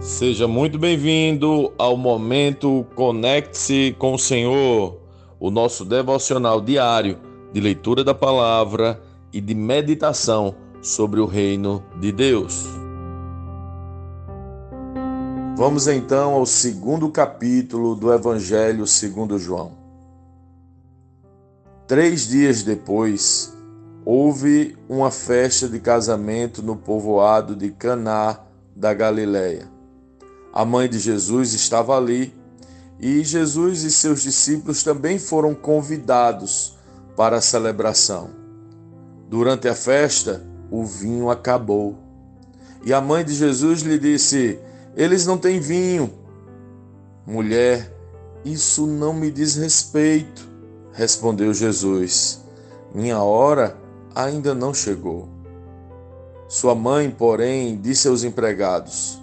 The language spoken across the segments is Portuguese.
Seja muito bem-vindo ao momento Conecte-se com o Senhor, o nosso devocional diário de leitura da palavra e de meditação sobre o reino de Deus. Vamos então ao segundo capítulo do Evangelho segundo João. Três dias depois, houve uma festa de casamento no povoado de Caná da Galileia. A mãe de Jesus estava ali e Jesus e seus discípulos também foram convidados para a celebração. Durante a festa, o vinho acabou. E a mãe de Jesus lhe disse: Eles não têm vinho. Mulher, isso não me diz respeito, respondeu Jesus. Minha hora ainda não chegou. Sua mãe, porém, disse aos empregados: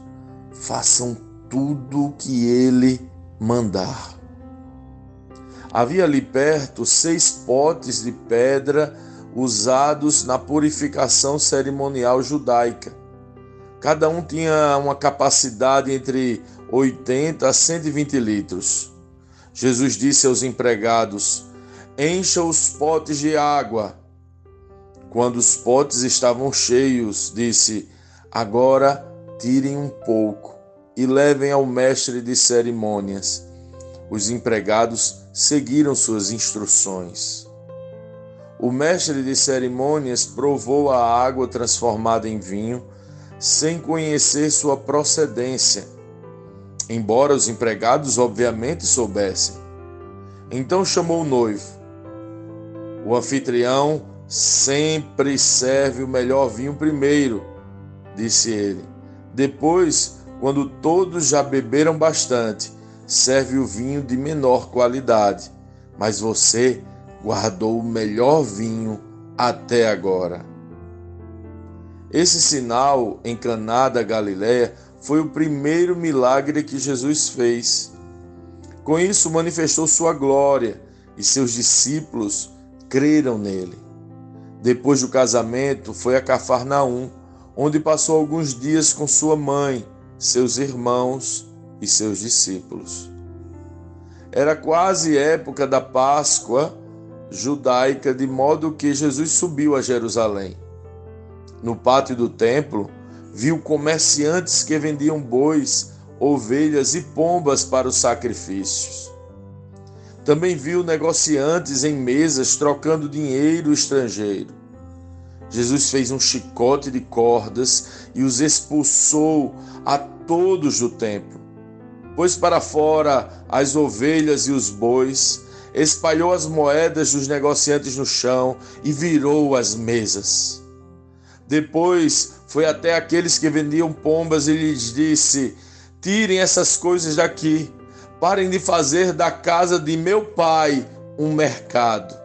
Façam tudo o que ele mandar. Havia ali perto seis potes de pedra usados na purificação cerimonial judaica. Cada um tinha uma capacidade entre 80 a 120 litros. Jesus disse aos empregados: Encha os potes de água. Quando os potes estavam cheios, disse: Agora tirem um pouco e levem ao mestre de cerimônias. Os empregados seguiram suas instruções. O mestre de cerimônias provou a água transformada em vinho, sem conhecer sua procedência, embora os empregados obviamente soubessem. Então chamou o noivo. O anfitrião sempre serve o melhor vinho primeiro, disse ele. Depois, quando todos já beberam bastante, serve o vinho de menor qualidade. Mas você guardou o melhor vinho até agora. Esse sinal em Caná da Galileia foi o primeiro milagre que Jesus fez. Com isso manifestou sua glória e seus discípulos creram nele. Depois do casamento, foi a Cafarnaum, onde passou alguns dias com sua mãe, seus irmãos e seus discípulos. Era quase época da Páscoa judaica, de modo que Jesus subiu a Jerusalém. No pátio do templo, viu comerciantes que vendiam bois, ovelhas e pombas para os sacrifícios. Também viu negociantes em mesas trocando dinheiro estrangeiro. Jesus fez um chicote de cordas e os expulsou a todos do templo. Pôs para fora as ovelhas e os bois, espalhou as moedas dos negociantes no chão e virou as mesas. Depois foi até aqueles que vendiam pombas e lhes disse: Tirem essas coisas daqui Parem de fazer da casa de meu pai um mercado.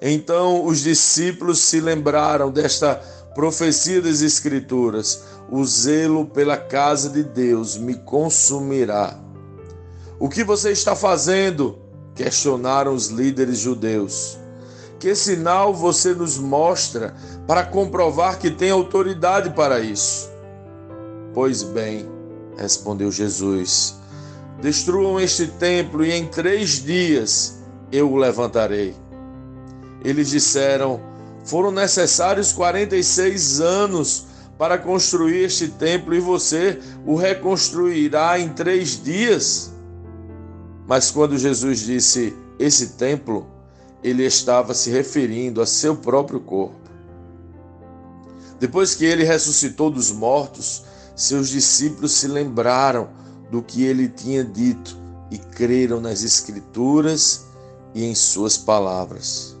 Então os discípulos se lembraram desta profecia das Escrituras: o zelo pela casa de Deus me consumirá. O que você está fazendo? questionaram os líderes judeus. Que sinal você nos mostra para comprovar que tem autoridade para isso? Pois bem, respondeu Jesus, Destruam este templo e em três dias eu o levantarei. Eles disseram: Foram necessários 46 anos para construir este templo e você o reconstruirá em três dias. Mas quando Jesus disse esse templo, ele estava se referindo a seu próprio corpo. Depois que ele ressuscitou dos mortos, seus discípulos se lembraram do que ele tinha dito e creram nas Escrituras e em Suas palavras.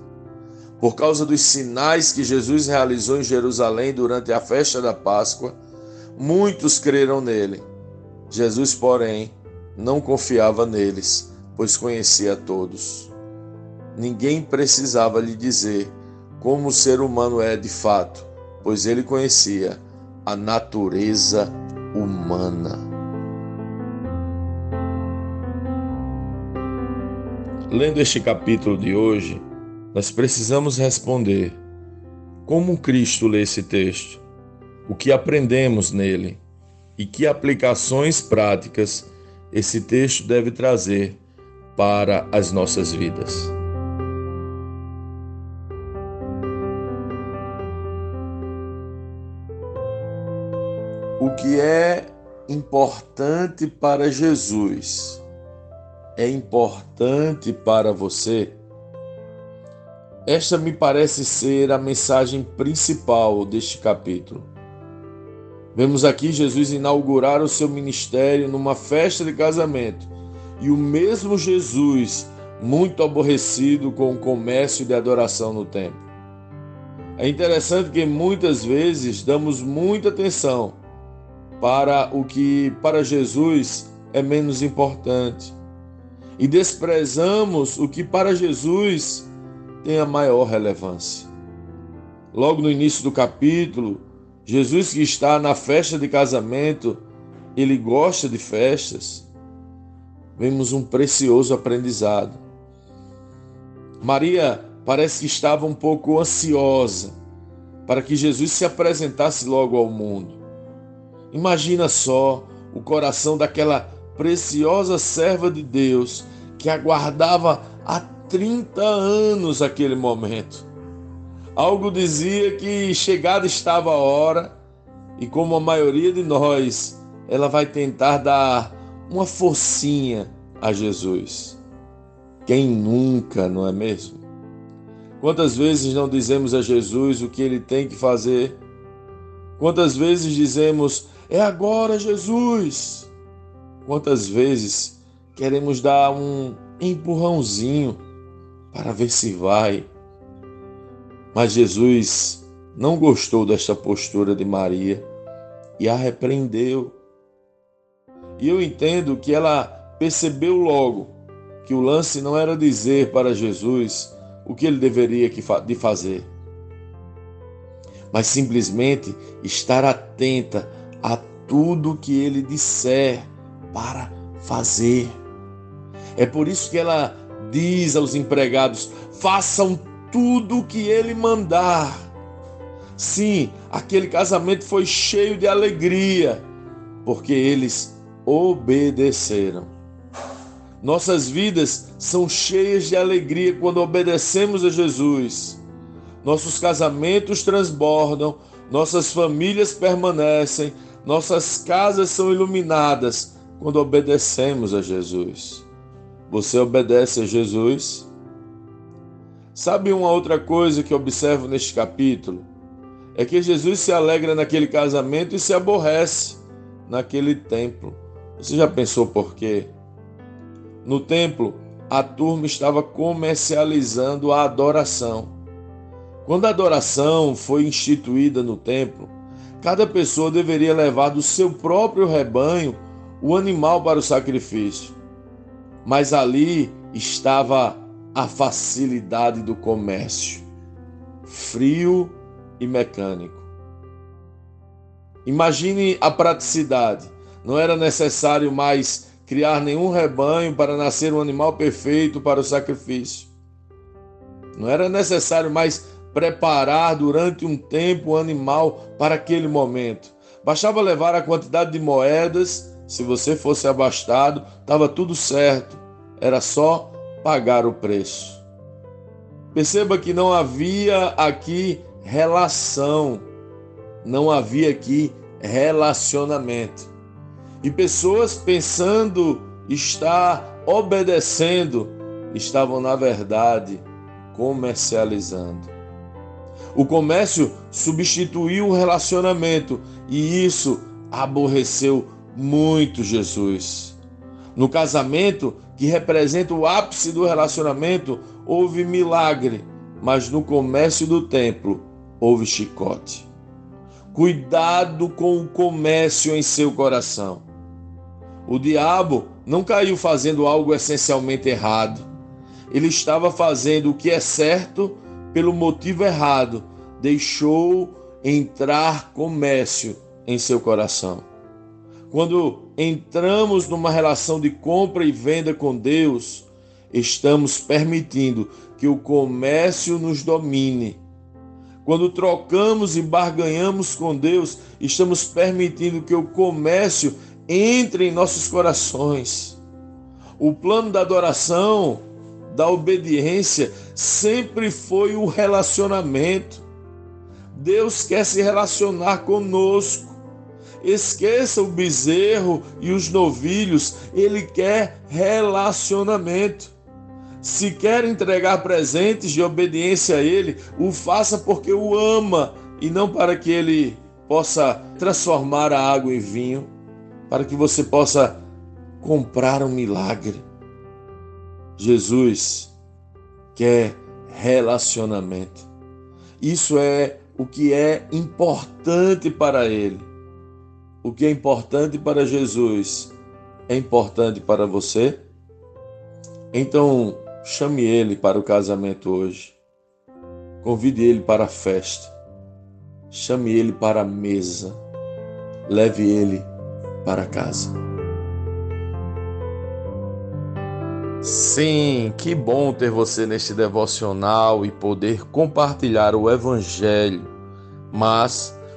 Por causa dos sinais que Jesus realizou em Jerusalém durante a festa da Páscoa, muitos creram nele. Jesus, porém, não confiava neles, pois conhecia todos. Ninguém precisava lhe dizer como o ser humano é de fato, pois ele conhecia a natureza humana. Lendo este capítulo de hoje, nós precisamos responder: como Cristo lê esse texto? O que aprendemos nele? e que aplicações práticas esse texto deve trazer para as nossas vidas. O que é importante para Jesus é importante para você? Esta me parece ser a mensagem principal deste capítulo. Vemos aqui Jesus inaugurar o seu ministério numa festa de casamento e o mesmo Jesus muito aborrecido com o comércio de adoração no templo. É interessante que muitas vezes damos muita atenção para o que para Jesus é menos importante e desprezamos o que para Jesus tem a maior relevância. Logo no início do capítulo, Jesus que está na festa de casamento, ele gosta de festas. Vemos um precioso aprendizado. Maria parece que estava um pouco ansiosa para que Jesus se apresentasse logo ao mundo. Imagina só o coração daquela preciosa serva de Deus que aguardava a 30 anos aquele momento. Algo dizia que chegada estava a hora, e como a maioria de nós, ela vai tentar dar uma forcinha a Jesus. Quem nunca, não é mesmo? Quantas vezes não dizemos a Jesus o que ele tem que fazer? Quantas vezes dizemos, é agora, Jesus? Quantas vezes queremos dar um empurrãozinho para ver se vai. Mas Jesus não gostou desta postura de Maria e a repreendeu. E eu entendo que ela percebeu logo que o lance não era dizer para Jesus o que ele deveria de fazer, mas simplesmente estar atenta a tudo que ele disser para fazer. É por isso que ela diz aos empregados: façam tudo o que ele mandar. Sim, aquele casamento foi cheio de alegria, porque eles obedeceram. Nossas vidas são cheias de alegria quando obedecemos a Jesus. Nossos casamentos transbordam, nossas famílias permanecem, nossas casas são iluminadas quando obedecemos a Jesus. Você obedece a Jesus? Sabe uma outra coisa que observo neste capítulo? É que Jesus se alegra naquele casamento e se aborrece naquele templo. Você já pensou por quê? No templo, a turma estava comercializando a adoração. Quando a adoração foi instituída no templo, cada pessoa deveria levar do seu próprio rebanho o animal para o sacrifício mas ali estava a facilidade do comércio, frio e mecânico. Imagine a praticidade. Não era necessário mais criar nenhum rebanho para nascer um animal perfeito para o sacrifício. Não era necessário mais preparar durante um tempo o animal para aquele momento. Bastava levar a quantidade de moedas se você fosse abastado, estava tudo certo, era só pagar o preço. Perceba que não havia aqui relação, não havia aqui relacionamento. E pessoas pensando estar obedecendo, estavam na verdade comercializando. O comércio substituiu o relacionamento e isso aborreceu muito Jesus. No casamento, que representa o ápice do relacionamento, houve milagre, mas no comércio do templo houve chicote. Cuidado com o comércio em seu coração. O diabo não caiu fazendo algo essencialmente errado. Ele estava fazendo o que é certo pelo motivo errado. Deixou entrar comércio em seu coração. Quando entramos numa relação de compra e venda com Deus, estamos permitindo que o comércio nos domine. Quando trocamos e barganhamos com Deus, estamos permitindo que o comércio entre em nossos corações. O plano da adoração, da obediência, sempre foi o relacionamento. Deus quer se relacionar conosco. Esqueça o bezerro e os novilhos, ele quer relacionamento. Se quer entregar presentes de obediência a ele, o faça porque o ama e não para que ele possa transformar a água em vinho, para que você possa comprar um milagre. Jesus quer relacionamento. Isso é o que é importante para ele. O que é importante para Jesus é importante para você? Então, chame ele para o casamento hoje. Convide ele para a festa. Chame ele para a mesa. Leve ele para casa. Sim, que bom ter você neste devocional e poder compartilhar o Evangelho. Mas,